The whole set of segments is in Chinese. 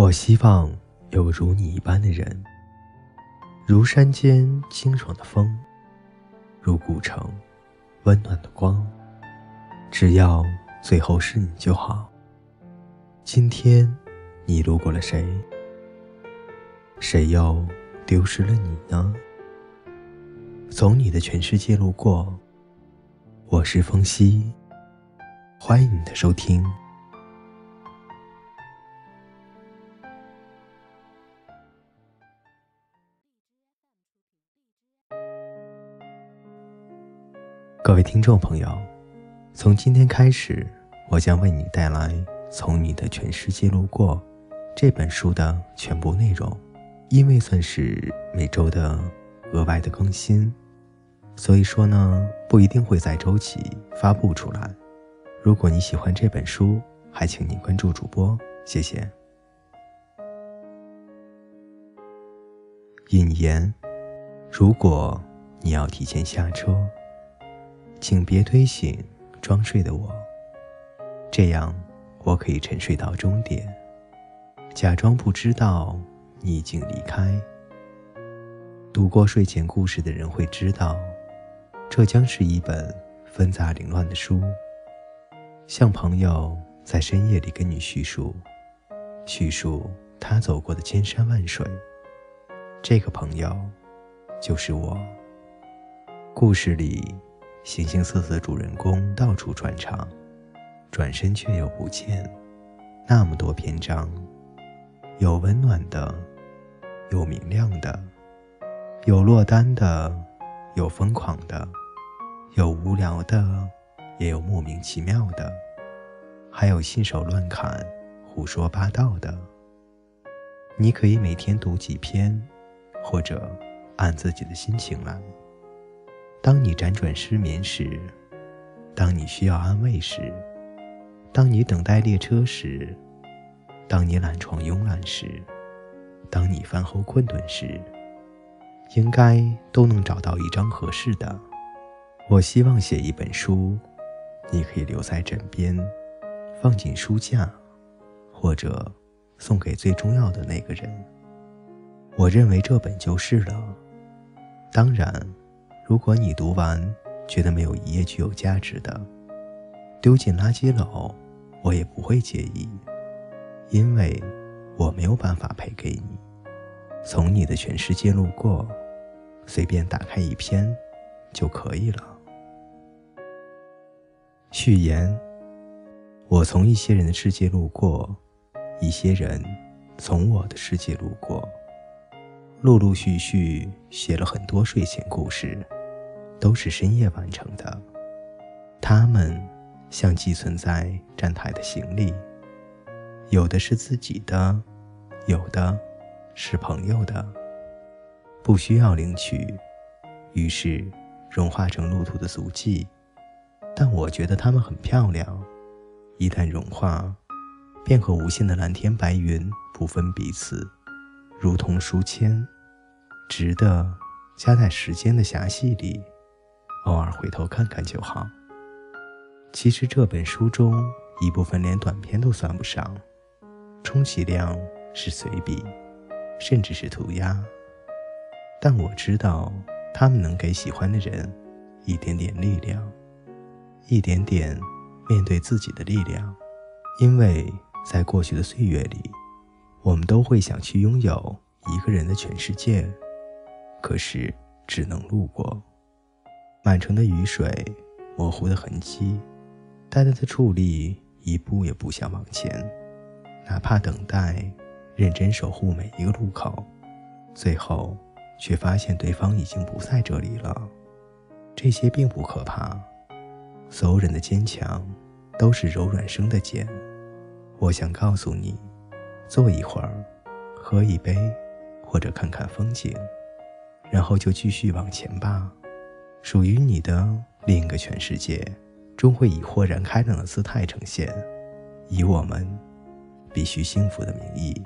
我希望有如你一般的人，如山间清爽的风，如古城温暖的光。只要最后是你就好。今天，你路过了谁？谁又丢失了你呢？从你的全世界路过，我是风夕，欢迎你的收听。各位听众朋友，从今天开始，我将为你带来《从你的全世界路过》这本书的全部内容。因为算是每周的额外的更新，所以说呢，不一定会在周几发布出来。如果你喜欢这本书，还请你关注主播，谢谢。引言：如果你要提前下车。请别推醒装睡的我，这样我可以沉睡到终点，假装不知道你已经离开。读过睡前故事的人会知道，这将是一本纷杂凌乱的书，像朋友在深夜里跟你叙述，叙述他走过的千山万水。这个朋友，就是我。故事里。形形色色主人公到处串场，转身却又不见。那么多篇章，有温暖的，有明亮的，有落单的，有疯狂的，有无聊的，也有莫名其妙的，还有信手乱砍、胡说八道的。你可以每天读几篇，或者按自己的心情来。当你辗转失眠时，当你需要安慰时，当你等待列车时，当你懒床慵懒时，当你饭后困顿时，应该都能找到一张合适的。我希望写一本书，你可以留在枕边，放进书架，或者送给最重要的那个人。我认为这本就是了。当然。如果你读完觉得没有一页具有价值的，丢进垃圾篓，我也不会介意，因为我没有办法赔给你。从你的全世界路过，随便打开一篇就可以了。序言：我从一些人的世界路过，一些人从我的世界路过，陆陆续续写了很多睡前故事。都是深夜完成的，它们像寄存在站台的行李，有的是自己的，有的是朋友的，不需要领取，于是融化成路途的足迹。但我觉得它们很漂亮，一旦融化，便和无限的蓝天白云不分彼此，如同书签，值得夹在时间的狭隙里。偶尔回头看看就好。其实这本书中一部分连短篇都算不上，充其量是随笔，甚至是涂鸦。但我知道，他们能给喜欢的人一点点力量，一点点面对自己的力量。因为在过去的岁月里，我们都会想去拥有一个人的全世界，可是只能路过。满城的雨水，模糊的痕迹，呆呆的矗立，一步也不想往前。哪怕等待，认真守护每一个路口，最后却发现对方已经不在这里了。这些并不可怕，所有人的坚强都是柔软生的茧。我想告诉你，坐一会儿，喝一杯，或者看看风景，然后就继续往前吧。属于你的另一个全世界，终会以豁然开朗的姿态呈现，以我们必须幸福的名义。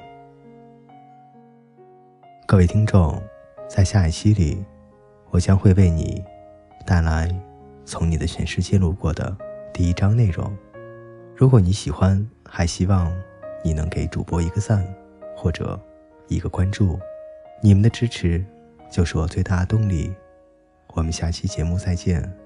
各位听众，在下一期里，我将会为你带来从你的全世界路过的第一章内容。如果你喜欢，还希望你能给主播一个赞，或者一个关注，你们的支持就是我最大的动力。我们下期节目再见。